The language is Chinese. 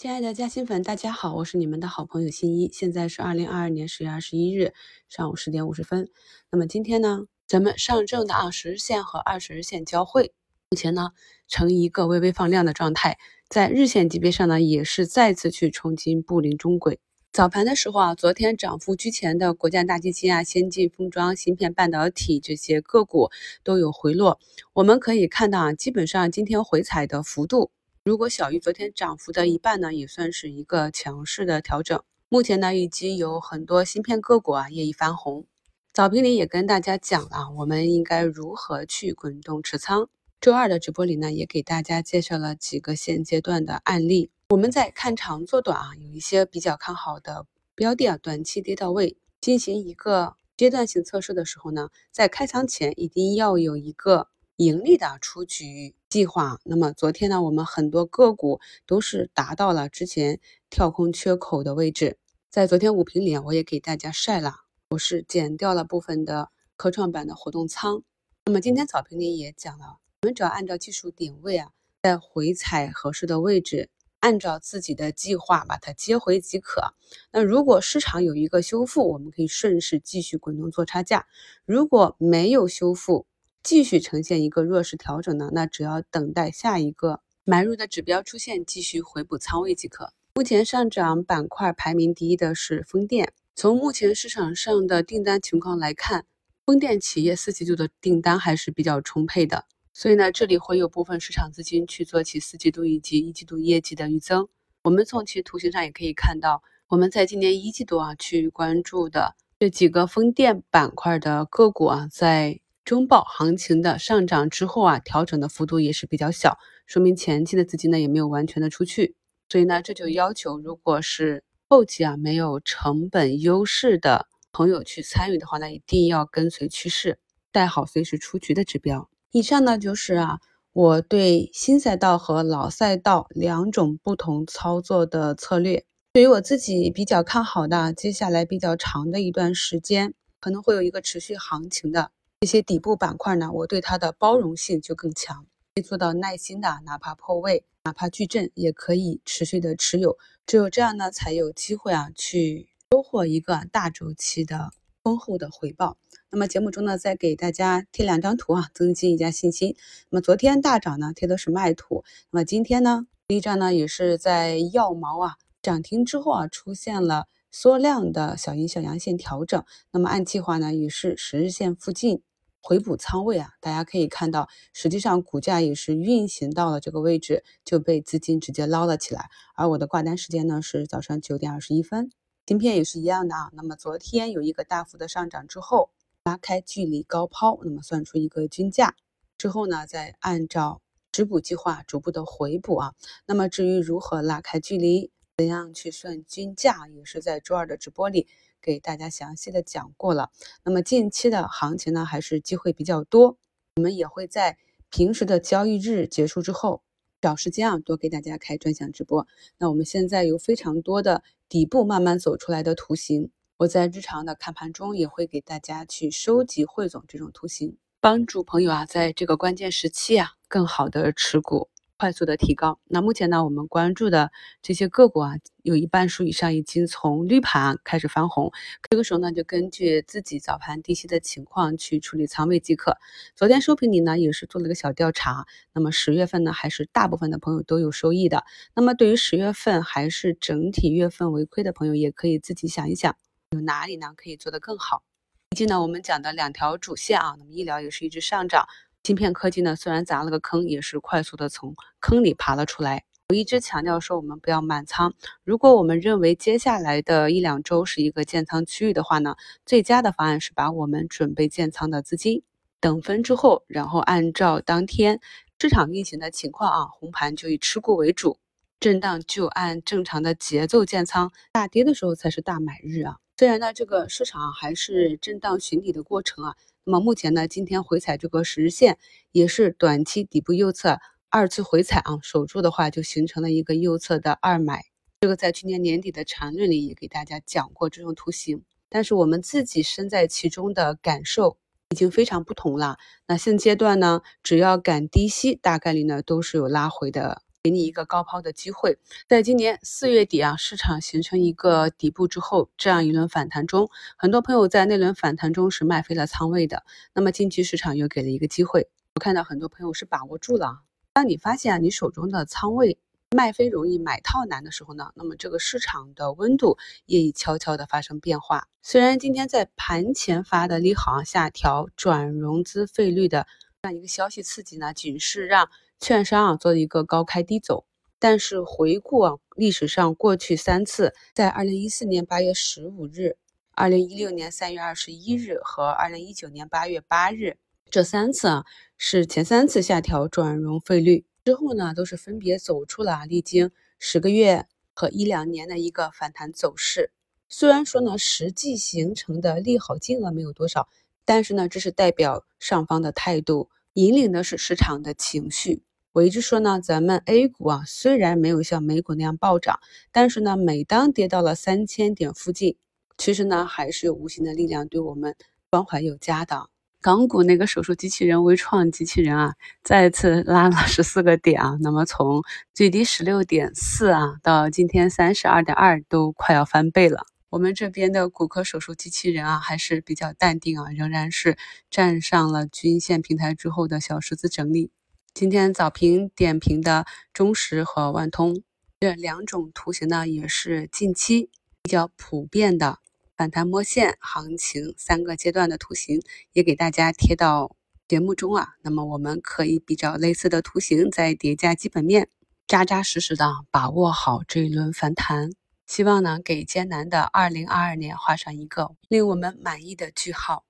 亲爱的嘉兴粉，大家好，我是你们的好朋友新一。现在是二零二二年十月二十一日上午十点五十分。那么今天呢，咱们上证的啊十日线和二十日线交汇，目前呢呈一个微微放量的状态，在日线级别上呢也是再次去冲击布林中轨。早盘的时候啊，昨天涨幅居前的国家大基金啊、先进封装、芯片半导体这些个股都有回落。我们可以看到啊，基本上今天回踩的幅度。如果小于昨天涨幅的一半呢，也算是一个强势的调整。目前呢，已经有很多芯片个股啊业已翻红。早评里也跟大家讲了，我们应该如何去滚动持仓。周二的直播里呢，也给大家介绍了几个现阶段的案例。我们在看长做短啊，有一些比较看好的标的啊，短期跌到位进行一个阶段性测试的时候呢，在开仓前一定要有一个。盈利的出局计划。那么昨天呢，我们很多个股都是达到了之前跳空缺口的位置。在昨天五评里，我也给大家晒了，我是减掉了部分的科创板的活动仓。那么今天早评里也讲了，我们只要按照技术点位啊，在回踩合适的位置，按照自己的计划把它接回即可。那如果市场有一个修复，我们可以顺势继续滚动做差价；如果没有修复，继续呈现一个弱势调整呢？那只要等待下一个买入的指标出现，继续回补仓位即可。目前上涨板块排名第一的是风电。从目前市场上的订单情况来看，风电企业四季度的订单还是比较充沛的，所以呢，这里会有部分市场资金去做其四季度以及一季度业绩的预增。我们从其图形上也可以看到，我们在今年一季度啊去关注的这几个风电板块的个股啊，在中报行情的上涨之后啊，调整的幅度也是比较小，说明前期的资金呢也没有完全的出去，所以呢这就要求，如果是后期啊没有成本优势的朋友去参与的话，那一定要跟随趋势，带好随时出局的指标。以上呢就是啊我对新赛道和老赛道两种不同操作的策略。对于我自己比较看好的，接下来比较长的一段时间，可能会有一个持续行情的。这些底部板块呢，我对它的包容性就更强，可以做到耐心的，哪怕破位，哪怕巨震，也可以持续的持有。只有这样呢，才有机会啊，去收获一个大周期的丰厚的回报。那么节目中呢，再给大家贴两张图啊，增进一下信心。那么昨天大涨呢，贴的是卖图。那么今天呢，第一张呢，也是在药毛啊涨停之后啊，出现了缩量的小阴小阳线调整。那么按计划呢，也是十日线附近。回补仓位啊，大家可以看到，实际上股价也是运行到了这个位置，就被资金直接捞了起来。而我的挂单时间呢是早上九点二十一分，芯片也是一样的啊。那么昨天有一个大幅的上涨之后，拉开距离高抛，那么算出一个均价之后呢，再按照止补计划逐步的回补啊。那么至于如何拉开距离，怎样去算均价，也是在周二的直播里。给大家详细的讲过了。那么近期的行情呢，还是机会比较多。我们也会在平时的交易日结束之后找时间啊，多给大家开专享直播。那我们现在有非常多的底部慢慢走出来的图形，我在日常的看盘中也会给大家去收集汇总这种图形，帮助朋友啊在这个关键时期啊更好的持股。快速的提高。那目前呢，我们关注的这些个股啊，有一半数以上已经从绿盘开始翻红。这个时候呢，就根据自己早盘低吸的情况去处理仓位即可。昨天收评里呢，也是做了个小调查。那么十月份呢，还是大部分的朋友都有收益的。那么对于十月份还是整体月份为亏的朋友，也可以自己想一想，有哪里呢可以做得更好。毕竟呢，我们讲的两条主线啊，那么医疗也是一直上涨。芯片科技呢，虽然砸了个坑，也是快速的从坑里爬了出来。我一直强调说，我们不要满仓。如果我们认为接下来的一两周是一个建仓区域的话呢，最佳的方案是把我们准备建仓的资金等分之后，然后按照当天市场运行的情况啊，红盘就以持股为主，震荡就按正常的节奏建仓，大跌的时候才是大买日啊。虽然呢，这个市场还是震荡寻底的过程啊。那么目前呢，今天回踩这个十日线也是短期底部右侧二次回踩啊，守住的话就形成了一个右侧的二买。这个在去年年底的缠论里也给大家讲过这种图形，但是我们自己身在其中的感受已经非常不同了。那现阶段呢，只要敢低吸，大概率呢都是有拉回的给你一个高抛的机会。在今年四月底啊，市场形成一个底部之后，这样一轮反弹中，很多朋友在那轮反弹中是卖飞了仓位的。那么近期市场又给了一个机会，我看到很多朋友是把握住了。当你发现啊，你手中的仓位卖飞容易买套难的时候呢，那么这个市场的温度也已悄悄的发生变化。虽然今天在盘前发的利好下调转融资费率的这样一个消息刺激呢，仅是让券商啊做了一个高开低走。但是回顾啊历史上过去三次，在二零一四年八月十五日、二零一六年三月二十一日和二零一九年八月八日。这三次啊，是前三次下调转融费率之后呢，都是分别走出了历经十个月和一两年的一个反弹走势。虽然说呢，实际形成的利好金额没有多少，但是呢，这是代表上方的态度，引领的是市场的情绪。我一直说呢，咱们 A 股啊，虽然没有像美股那样暴涨，但是呢，每当跌到了三千点附近，其实呢，还是有无形的力量对我们关怀有加的。港股那个手术机器人微创机器人啊，再次拉了十四个点啊，那么从最低十六点四啊，到今天三十二点二，都快要翻倍了。我们这边的骨科手术机器人啊，还是比较淡定啊，仍然是站上了均线平台之后的小十字整理。今天早评点评的中石和万通这两种图形呢，也是近期比较普遍的。反弹摸线行情三个阶段的图形也给大家贴到节目中啊，那么我们可以比较类似的图形，再叠加基本面，扎扎实实的把握好这一轮反弹，希望呢给艰难的二零二二年画上一个令我们满意的句号。